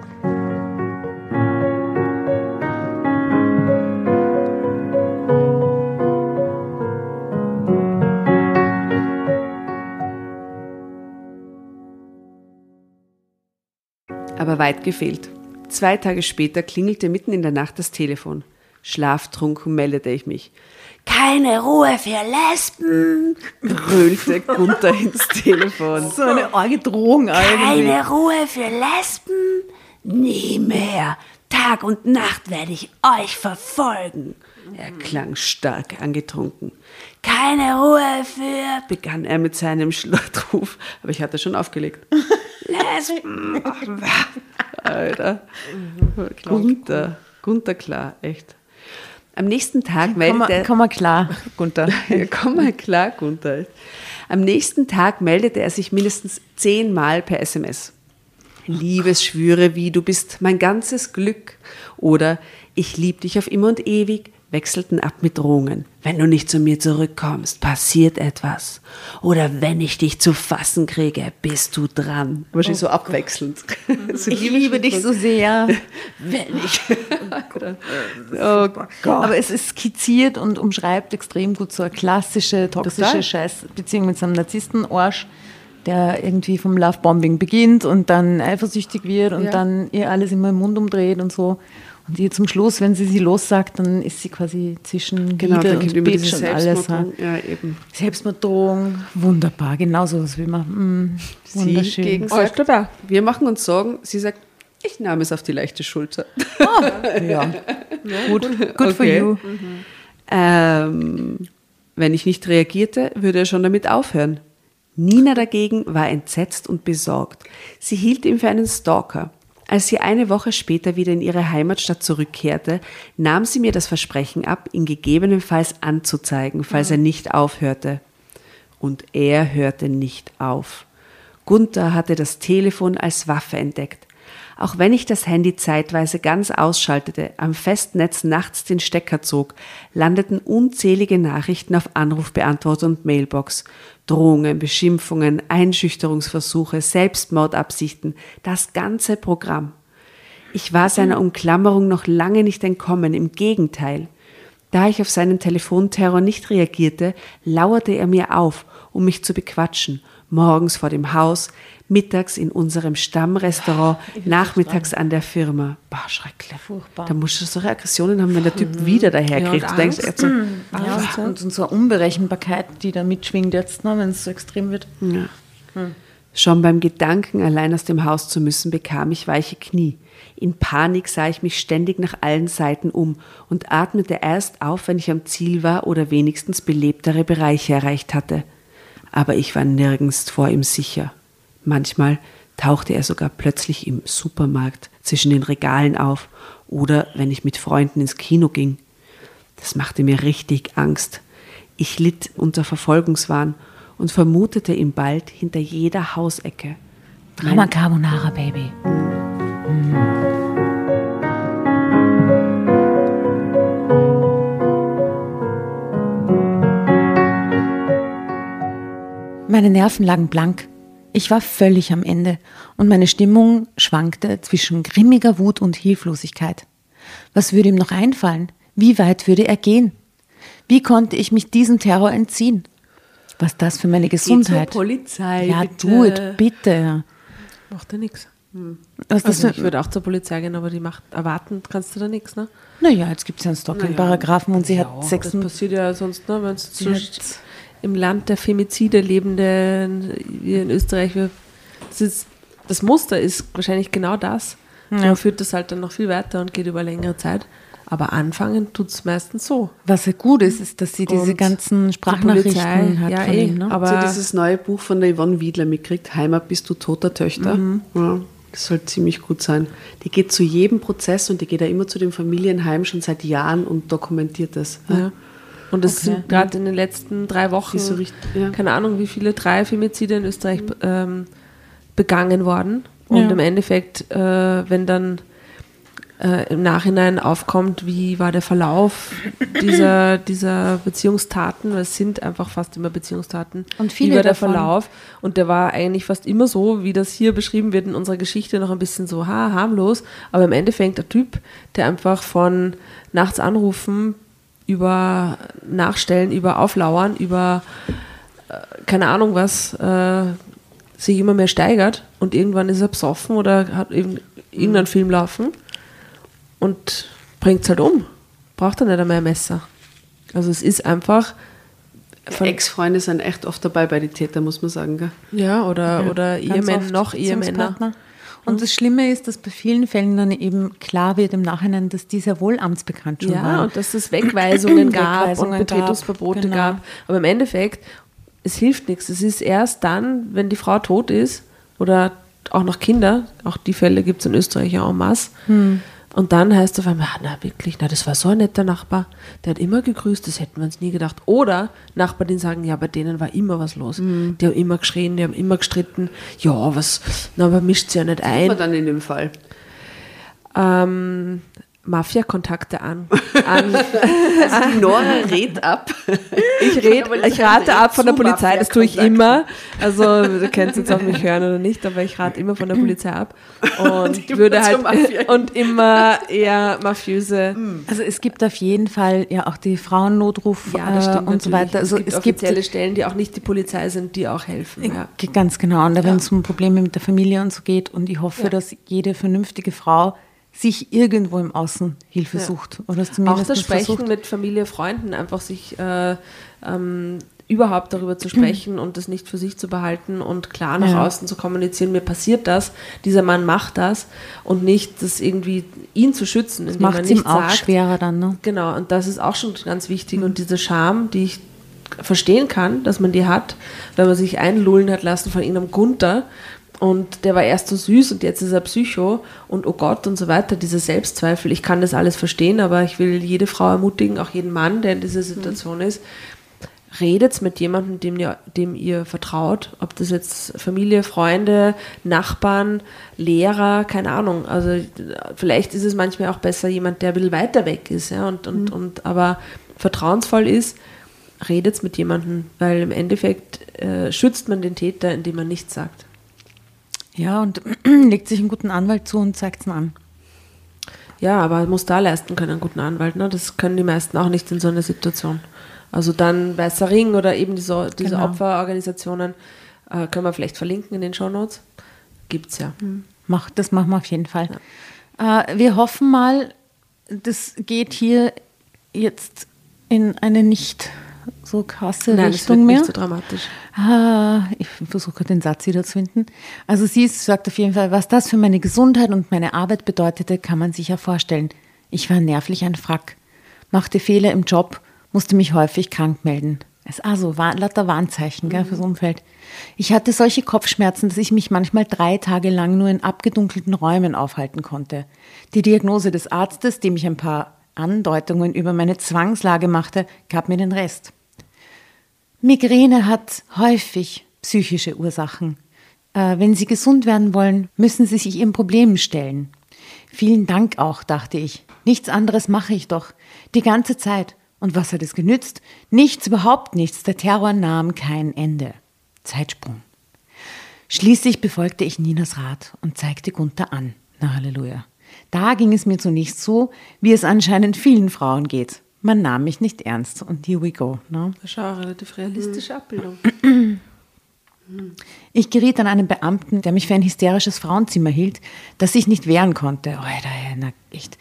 Aber weit gefehlt. Zwei Tage später klingelte mitten in der Nacht das Telefon. Schlaftrunken meldete ich mich. Keine Ruhe für Lesben, brüllte Gunther ins Telefon. So eine arge Drohung irgendwie. Keine Ruhe für Lesben? Nie mehr. Tag und Nacht werde ich euch verfolgen. Er klang stark angetrunken. Keine Ruhe für, begann er mit seinem Schlachtruf, aber ich hatte schon aufgelegt. Lesben. Alter. Gunther. Gunther klar, echt. Am nächsten Tag Komm meldete komm mal klar, Gunther. ja, komm mal klar, Gunther. Am nächsten Tag meldete er sich mindestens zehnmal per SMS. Liebesschwüre wie du bist mein ganzes Glück oder ich lieb dich auf immer und ewig wechselten ab mit Drohungen. Wenn du nicht zu mir zurückkommst, passiert etwas. Oder wenn ich dich zu fassen kriege, bist du dran. Wahrscheinlich so abwechselnd. So Ich liebe dich so sehr. wenn ich. oh Gott. Aber es ist skizziert und umschreibt extrem gut so eine klassische, toxische. Scheißbeziehung mit so einem Narzissten-Arsch. der irgendwie vom Lovebombing beginnt und dann eifersüchtig wird und Ja. dann ihr alles immer im Mund umdreht und so. Und ihr zum Schluss, wenn sie sie lossagt, dann ist sie quasi zwischen Genau, Liebe und Bitch und alles. Selbstmordung. Ja, eben. Selbstmorddrohung, wunderbar, genau so was will man. Mm, Sie wunderschön. gegen Oh, sagt, da. wir machen uns Sorgen. Sie sagt, ich nahm es auf die leichte Schulter. ja. Gut, good for Okay. you. Ähm, wenn ich nicht reagierte, würde er schon damit aufhören. Nina dagegen war entsetzt und besorgt. Sie hielt ihn für einen Stalker. Als sie eine Woche später wieder in ihre Heimatstadt zurückkehrte, nahm sie mir das Versprechen ab, ihn gegebenenfalls anzuzeigen, falls er nicht aufhörte. Und er hörte nicht auf. Gunther hatte das Telefon als Waffe entdeckt. Auch wenn ich das Handy zeitweise ganz ausschaltete, am Festnetz nachts den Stecker zog, landeten unzählige Nachrichten auf Anrufbeantworter und Mailbox. Drohungen, Beschimpfungen, Einschüchterungsversuche, Selbstmordabsichten, das ganze Programm. Ich war seiner Umklammerung noch lange nicht entkommen, im Gegenteil. Da ich auf seinen Telefonterror nicht reagierte, lauerte er mir auf, um mich zu bequatschen. Morgens vor dem Haus, mittags in unserem Stammrestaurant, nachmittags an der Firma. Bah, schrecklich. Furchtbar. Da musst du solche Aggressionen haben, wenn der Typ wieder daherkriegt. Ja, und denkst, Angst. jetzt so, Ja, und, und so eine Unberechenbarkeit, die da mitschwingt jetzt, ne, wenn es so extrem wird. Schon beim Gedanken, allein aus dem Haus zu müssen, bekam ich weiche Knie. In Panik sah ich mich ständig nach allen Seiten um und atmete erst auf, wenn ich am Ziel war oder wenigstens belebtere Bereiche erreicht hatte. Aber ich war nirgends vor ihm sicher. Manchmal tauchte er sogar plötzlich im Supermarkt zwischen den Regalen auf oder wenn ich mit Freunden ins Kino ging. Das machte mir richtig Angst. Ich litt unter Verfolgungswahn und vermutete ihn bald hinter jeder Hausecke. Drama Carbonara, Baby. Meine Nerven lagen blank. Ich war völlig am Ende und meine Stimmung schwankte zwischen grimmiger Wut und Hilflosigkeit. Was würde ihm noch einfallen? Wie weit würde er gehen? Wie konnte ich mich diesem Terror entziehen? Was das für meine Gesundheit? Polizei. ja, bitte. do it, bitte. Macht ja nichts. Was das Also ich würde auch zur Polizei gehen, aber die macht erwarten kannst du da nichts, ne? naja, jetzt gibt es ja einen Stalking-Paragraphen und sie hat Das sechs passiert ja sonst, ne? Wenn es hat- im Land der Femizide lebende, wie in Österreich, wir, das, ist, das Muster ist wahrscheinlich genau das. Man führt das halt dann noch viel weiter und geht über längere Zeit. Aber anfangen tut es meistens so. Was ja gut ist, ist, dass sie diese Und ganzen die Sprachnachrichten Polizei, hat ja, von eh, ihm. Ne? aber- ihr dieses neue Buch von der Yvonne Wiedler mitkriegt? Heimat bist du toter Töchter. Ja, das soll ziemlich gut sein. Die geht zu jedem Prozess und die geht da immer zu dem Familienheim schon seit Jahren und dokumentiert das. Ja. Und es Okay. sind gerade in den letzten drei Wochen, so richtig- ja. keine Ahnung, wie viele, drei Femizide in Österreich ähm, begangen worden. Und Ja. im Endeffekt, äh, wenn dann äh, im Nachhinein aufkommt, wie war der Verlauf dieser, dieser Beziehungstaten, weil es sind einfach fast immer Beziehungstaten. Und viele wie war der davon. Verlauf? Und der war eigentlich fast immer so, wie das hier beschrieben wird in unserer Geschichte, noch ein bisschen so ha, harmlos. Aber im Endeffekt der Typ, der einfach von nachts anrufen, über Nachstellen, über Auflauern, über äh, keine Ahnung was, äh, sich immer mehr steigert und irgendwann ist er besoffen oder hat irgend- irgendeinen Film laufen und bringt es halt um. Braucht er nicht einmal ein Messer. Also es ist einfach Ex-Freunde sind echt oft dabei bei den Tätern, muss man sagen. Gell? ja, oder, oder Ganz Ehemänner, noch Ehemänner. Und das Schlimme ist, dass bei vielen Fällen dann eben klar wird im Nachhinein, dass die sehr wohl amtsbekannt schon Ja, waren. und dass es Wegweisungen gab Wegweisungen und Betretungsverbote gab, genau. gab. Aber im Endeffekt, es hilft nichts. Es ist erst dann, wenn die Frau tot ist oder auch noch Kinder, auch die Fälle gibt es in Österreich ja en masse. Hm. Und dann heißt es auf einmal, na wirklich, na, das war so ein netter Nachbar, der hat immer gegrüßt, das hätten wir uns nie gedacht. Oder Nachbarn, die sagen, ja, bei denen war immer was los. Hm. Die haben immer geschrien, die haben immer gestritten. Ja, was, na, aber mischt sie ja nicht ein. Aber dann in dem Fall. Ähm, Mafia-Kontakte an. an Also die Nora rät ab. ich, red, ich rate ab von der Polizei, das tue ich immer. Also du kannst jetzt auf mich hören oder nicht, aber ich rate immer von der Polizei ab. Und immer würde halt und immer eher mafiöse. Also es gibt auf jeden Fall ja auch die Frauennotruf Ja, das äh, stimmt und so weiter. Also es gibt es gibt offizielle Stellen, die auch nicht die Polizei sind, die auch helfen. Ja. Ganz genau. Und wenn es um Probleme mit der Familie und so geht, und ich hoffe, Ja. dass jede vernünftige Frau sich irgendwo im Außen Hilfe Ja. sucht. Oder es Auch zumindest das Sprechen versucht. mit Familie, Freunden, einfach sich äh, ähm, überhaupt darüber zu sprechen und das nicht für sich zu behalten und klar nach Ja. außen zu kommunizieren, mir passiert das, dieser Mann macht das und nicht das irgendwie ihn zu schützen, indem Macht man ihm auch sagt, schwerer dann, ne? Genau, und das ist auch schon ganz wichtig. Und diese Scham, die ich verstehen kann, dass man die hat, wenn man sich einlullen hat lassen von irgendeinem Gunther und der war erst so süß und jetzt ist er Psycho und oh Gott und so weiter, diese Selbstzweifel. Ich kann das alles verstehen, aber ich will jede Frau ermutigen, auch jeden Mann, der in dieser Situation ist, redet mit jemandem, dem ihr, dem ihr vertraut, ob das jetzt Familie, Freunde, Nachbarn, Lehrer, keine Ahnung. Also vielleicht ist es manchmal auch besser jemand, der ein bisschen weiter weg ist, ja, und, und, und aber vertrauensvoll ist, redet mit jemandem, weil im Endeffekt äh, schützt man den Täter, indem man nichts sagt. Ja, und legt sich einen guten Anwalt zu und zeigt es an. Ja, aber muss da leisten können, einen guten Anwalt. Ne? Das können die meisten auch nicht in so einer Situation. Also dann Weißer Ring oder eben diese, diese Genau. Opferorganisationen äh, können wir vielleicht verlinken in den Shownotes. Gibt's ja. Mach, das machen wir auf jeden Fall. Äh, wir hoffen mal, das geht hier jetzt in eine nicht so krasse Nein, es wird Richtung mehr. nicht so dramatisch. Ah, ich versuche den Satz wieder zu finden. Also sie sagt auf jeden Fall, was das für meine Gesundheit und meine Arbeit bedeutete, kann man sich ja vorstellen. Ich war nervlich ein Frack, machte Fehler im Job, musste mich häufig krank melden. Es also war, lauter Warnzeichen gell, fürs Umfeld. Ich hatte solche Kopfschmerzen, dass ich mich manchmal drei Tage lang nur in abgedunkelten Räumen aufhalten konnte. Die Diagnose des Arztes, dem ich ein paar Andeutungen über meine Zwangslage machte, gab mir den Rest. Migräne hat häufig psychische Ursachen. Äh, wenn Sie gesund werden wollen, müssen Sie sich Ihren Problemen stellen. Vielen Dank auch, dachte ich. Nichts anderes mache ich doch. Die ganze Zeit. Und was hat es genützt? Nichts, überhaupt nichts. Der Terror nahm kein Ende. Zeitsprung. Schließlich befolgte ich Ninas Rat und zeigte Gunther an. Na Halleluja. Da ging es mir zunächst so, wie es anscheinend vielen Frauen geht. Man nahm mich nicht ernst und here we go. Ne? Das ist schon eine relativ realistische Abbildung. Ich geriet an einen Beamten, der mich für ein hysterisches Frauenzimmer hielt, das ich nicht wehren konnte. Alter, na echt.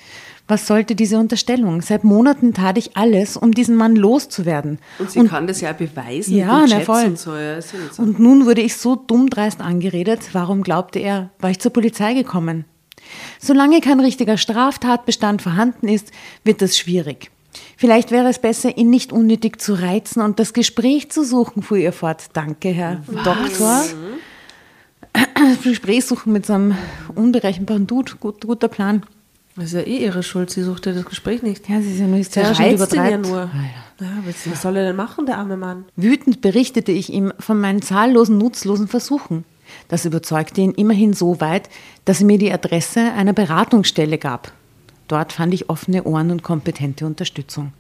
Was sollte diese Unterstellung? Seit Monaten tat ich alles, um diesen Mann loszuwerden. Und sie kann das ja beweisen Ja, na voll. und so. Ja, so. Und nun wurde ich so dumm dreist angeredet. Warum glaubte er, war ich zur Polizei gekommen? Solange kein richtiger Straftatbestand vorhanden ist, wird das schwierig. Vielleicht wäre es besser, ihn nicht unnötig zu reizen und das Gespräch zu suchen, fuhr ihr fort. Danke, Herr Doktor. Das Gespräch suchen mit so einem unberechenbaren Dude, gut, guter Plan. Das ist ja eh ihre Schuld, sie sucht ja das Gespräch nicht. Ja, sie ist ja nur hysterisch und ihn ja übertreibt. nur. Ja, was, was soll er denn machen, der arme Mann? Wütend berichtete ich ihm von meinen zahllosen nutzlosen Versuchen. Das überzeugte ihn immerhin so weit, dass er mir die Adresse einer Beratungsstelle gab. Dort fand ich offene Ohren und kompetente Unterstützung.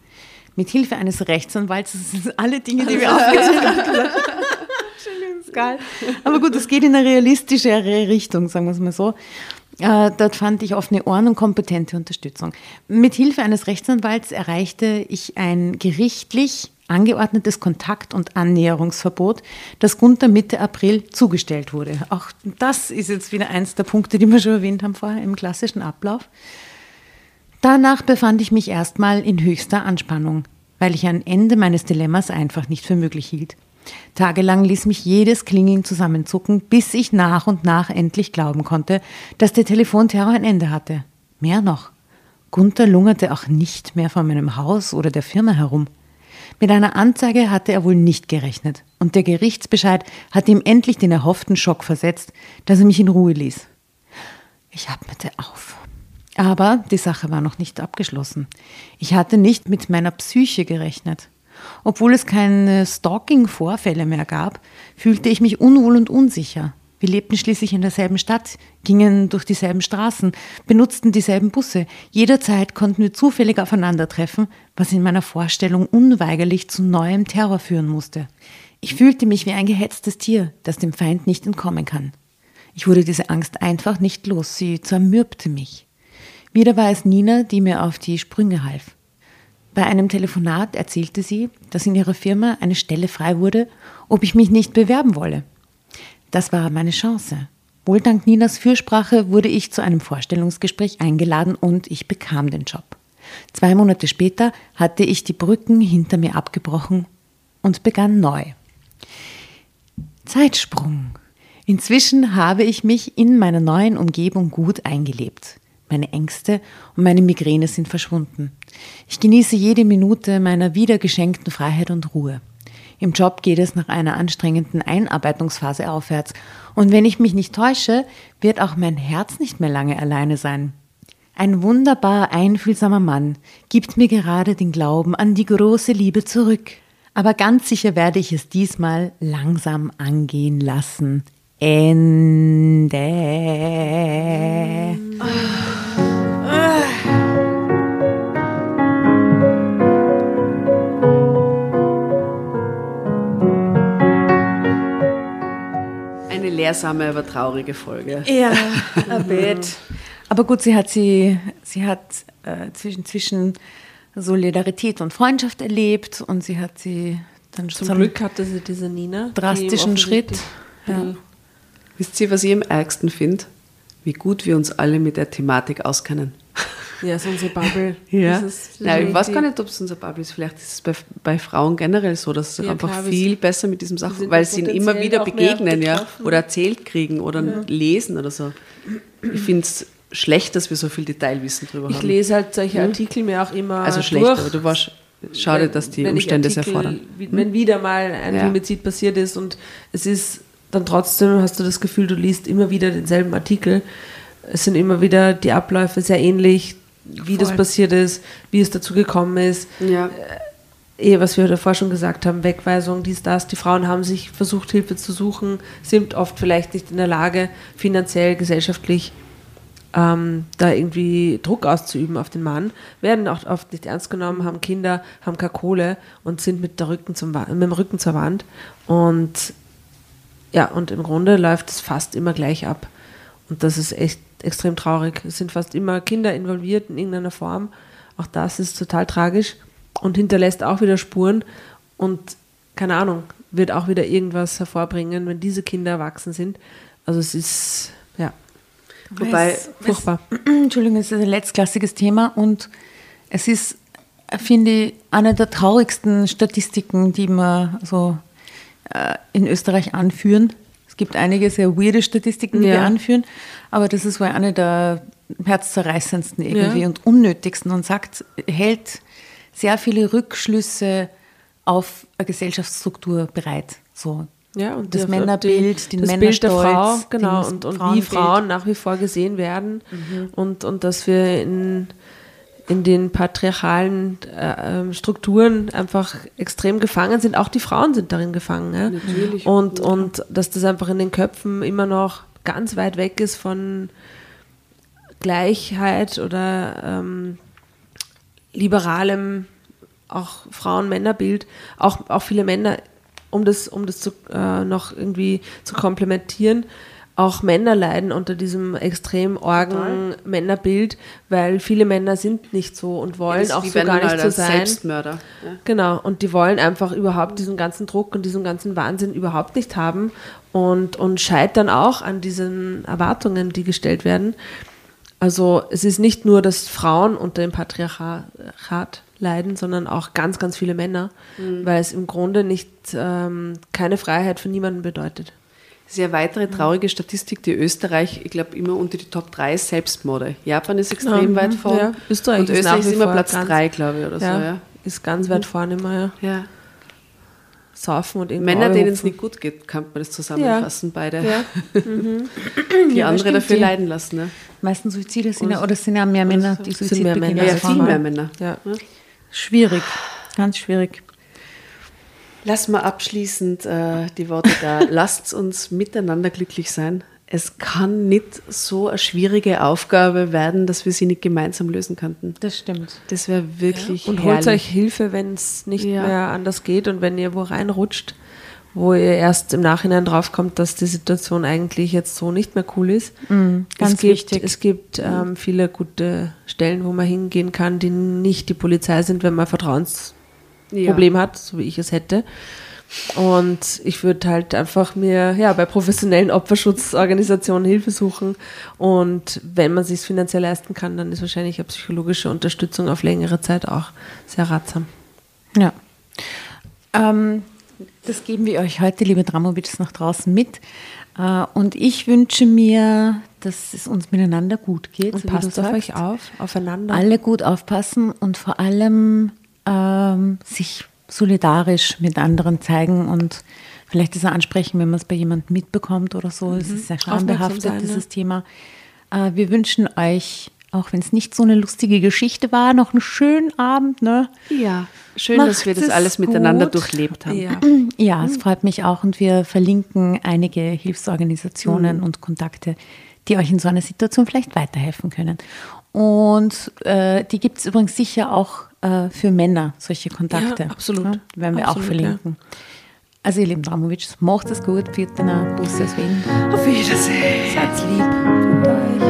Mit Hilfe eines Rechtsanwalts, das sind alle Dinge, die wir aufgezählt haben. Geil. Aber gut, es geht in eine realistischere Richtung, sagen wir es mal so. Äh, dort fand ich offene Ohren und kompetente Unterstützung. Mit Hilfe eines Rechtsanwalts erreichte ich ein gerichtlich angeordnetes Kontakt- und Annäherungsverbot, das Gunther Mitte April zugestellt wurde. Auch das ist jetzt wieder eins der Punkte, die wir schon erwähnt haben vorher im klassischen Ablauf. Danach befand ich mich erstmal in höchster Anspannung, weil ich ein Ende meines Dilemmas einfach nicht für möglich hielt. Tagelang ließ mich jedes Klingeln zusammenzucken, bis ich nach und nach endlich glauben konnte, dass der Telefonterror ein Ende hatte. Mehr noch. Gunther lungerte auch nicht mehr vor meinem Haus oder der Firma herum. Mit einer Anzeige hatte er wohl nicht gerechnet, und der Gerichtsbescheid hatte ihm endlich den erhofften Schock versetzt, dass er mich in Ruhe ließ. Ich atmete auf. Aber die Sache war noch nicht abgeschlossen. Ich hatte nicht mit meiner Psyche gerechnet. Obwohl es keine Stalking-Vorfälle mehr gab, fühlte ich mich unwohl und unsicher. Wir lebten schließlich in derselben Stadt, gingen durch dieselben Straßen, benutzten dieselben Busse. Jederzeit konnten wir zufällig aufeinandertreffen, was in meiner Vorstellung unweigerlich zu neuem Terror führen musste. Ich fühlte mich wie ein gehetztes Tier, das dem Feind nicht entkommen kann. Ich wurde diese Angst einfach nicht los, sie zermürbte mich. Wieder war es Nina, die mir auf die Sprünge half. Bei einem Telefonat erzählte sie, dass in ihrer Firma eine Stelle frei wurde, ob ich mich nicht bewerben wolle. Das war meine Chance. Wohl dank Ninas Fürsprache wurde ich zu einem Vorstellungsgespräch eingeladen und ich bekam den Job. Zwei Monate später hatte ich die Brücken hinter mir abgebrochen und begann neu. Zeitsprung. Inzwischen habe ich mich in meiner neuen Umgebung gut eingelebt. Meine Ängste und meine Migräne sind verschwunden. Ich genieße jede Minute meiner wiedergeschenkten Freiheit und Ruhe. Im Job geht es nach einer anstrengenden Einarbeitungsphase aufwärts. Und wenn ich mich nicht täusche, wird auch mein Herz nicht mehr lange alleine sein. Ein wunderbar einfühlsamer Mann gibt mir gerade den Glauben an die große Liebe zurück. Aber ganz sicher werde ich es diesmal langsam angehen lassen. Ende. Lehrsame, aber traurige Folge. Ja, ein Bett. Aber gut, sie hat sie, sie hat äh, zwischen, zwischen Solidarität und Freundschaft erlebt und sie hat sie dann zum, zum Glück hatte sie diese Nina drastischen Schritt. Ja. Wisst ihr, was ich am ärgsten finde? Wie gut wir uns alle mit der Thematik auskennen. Ja, so unsere Bubble. ja. Nein, ich weiß gar nicht, ob es unser Bubble ist. Vielleicht ist es bei, bei Frauen generell so, dass sie ja, einfach klar, viel besser mit diesem Sachen, weil sie ihnen immer wieder begegnen ja, oder erzählt kriegen oder ja. lesen oder so. Ich finde es schlecht, dass wir so viel Detailwissen drüber ich haben. Ich lese halt solche Artikel mir auch immer. Also schlecht, durch. aber du warst. Schade, dass die Umstände es erfordern. Wenn hm? wieder mal ein ja. Femizid passiert ist und es ist dann trotzdem, hast du das Gefühl, du liest immer wieder denselben Artikel. Es sind immer wieder die Abläufe sehr ähnlich, wie Voll. das passiert ist, wie es dazu gekommen ist. Ja. Eh, was wir davor schon gesagt haben, Wegweisung, dies, das. Die Frauen haben sich versucht, Hilfe zu suchen, sind oft vielleicht nicht in der Lage, finanziell, gesellschaftlich ähm, da irgendwie Druck auszuüben auf den Mann, werden auch oft nicht ernst genommen, haben Kinder, haben keine Kohle und sind mit, der Rücken zum, mit dem Rücken zur Wand. Und ja, und im Grunde läuft es fast immer gleich ab. Und das ist echt extrem traurig. Es sind fast immer Kinder involviert in irgendeiner Form. Auch das ist total tragisch und hinterlässt auch wieder Spuren und keine Ahnung, wird auch wieder irgendwas hervorbringen, wenn diese Kinder erwachsen sind. Also es ist, ja. Wobei, es, furchtbar. Es, Entschuldigung, es ist ein letztklassiges Thema und es ist, finde ich, eine der traurigsten Statistiken, die wir so äh, in Österreich anführen gibt einige sehr weirde Statistiken, die ja. wir anführen, aber das ist wohl eine der herzzerreißendsten irgendwie ja. und unnötigsten und sagt, hält sehr viele Rückschlüsse auf eine Gesellschaftsstruktur bereit. So. Ja, und das die, Männerbild, die, den das Bild der Frau, genau, und, und wie Frauen nach wie vor gesehen werden mhm. und, und dass wir in in den patriarchalen äh, ähm, Strukturen einfach extrem gefangen sind. Auch die Frauen sind darin gefangen. Ja? Natürlich. Und, und dass das einfach in den Köpfen immer noch ganz weit weg ist von Gleichheit oder ähm, liberalem auch Frauen-Männer-Bild. Auch, auch viele Männer, um das, um das zu, äh, noch irgendwie zu komplementieren, auch Männer leiden unter diesem extrem orgen Männerbild, weil viele Männer sind nicht so und wollen ja, auch so gar nicht so sein. Selbstmörder. Ja. Genau, und die wollen einfach überhaupt diesen ganzen Druck und diesen ganzen Wahnsinn überhaupt nicht haben und, und scheitern auch an diesen Erwartungen, die gestellt werden. Also es ist nicht nur, dass Frauen unter dem Patriarchat leiden, sondern auch ganz, ganz viele Männer, mhm. weil es im Grunde nicht ähm, keine Freiheit für niemanden bedeutet. Sehr weitere traurige Statistik, die Österreich, ich glaube, immer unter die Top 3 ist Selbstmorde. Japan ist extrem ja, weit vorne. Ja. Österreich und Österreich ist immer Platz 3, glaube ich, oder ja, so. Ja. Ist ganz weit mhm. vorne immer, ja. ja. Saufen und Männer, denen es nicht gut geht, kann man das zusammenfassen, beide. Ja. Mhm. Die andere dafür die. leiden lassen. Ne? Meisten Suizide sind ja, oder sind ja mehr Männer, die Suizid beginnen. Ja, viel mehr Männer. Ja. Schwierig, ganz schwierig. Lass mal abschließend äh, die Worte da. Lasst uns miteinander glücklich sein. Es kann nicht so eine schwierige Aufgabe werden, dass wir sie nicht gemeinsam lösen könnten. Das stimmt. Das wäre wirklich Und herrlich. holt euch Hilfe, wenn es nicht Ja. mehr anders geht und wenn ihr wo reinrutscht, wo ihr erst im Nachhinein draufkommt, dass die Situation eigentlich jetzt so nicht mehr cool ist. ganz es gibt, wichtig. Es gibt ähm, viele gute Stellen, wo man hingehen kann, die nicht die Polizei sind, wenn man ein Ja. hat, so wie ich es hätte. Und ich würde halt einfach mir ja, bei professionellen Opferschutzorganisationen Hilfe suchen. Und wenn man sich finanziell leisten kann, dann ist wahrscheinlich eine psychologische Unterstützung auf längere Zeit auch sehr ratsam. Ja. Ähm, das geben wir euch heute, liebe Dramovics, nach draußen mit. Äh, und ich wünsche mir, dass es uns miteinander gut geht. Und so passt auf sagst. euch auf, aufeinander. Alle gut aufpassen und vor allem ähm, sich solidarisch mit anderen zeigen und vielleicht das auch ansprechen, wenn man es bei jemandem mitbekommt oder so. Es ist sehr schambehaftet, dieses Thema. Äh, wir wünschen euch, auch wenn es nicht so eine lustige Geschichte war, noch einen schönen Abend. Ne? Ja, schön, Macht dass wir das es alles miteinander gut. durchlebt haben. Ja. Ja, es freut mich auch und wir verlinken einige Hilfsorganisationen und Kontakte, die euch in so einer Situation vielleicht weiterhelfen können. Und äh, die gibt es übrigens sicher auch äh, für Männer, solche Kontakte. Ja, absolut. Ja, werden wir auch Absolut, verlinken. Also ihr lieben Dramovic, macht es gut, viert den Bus aus Wien. Auf Wiedersehen. Seid lieb. Unter euch.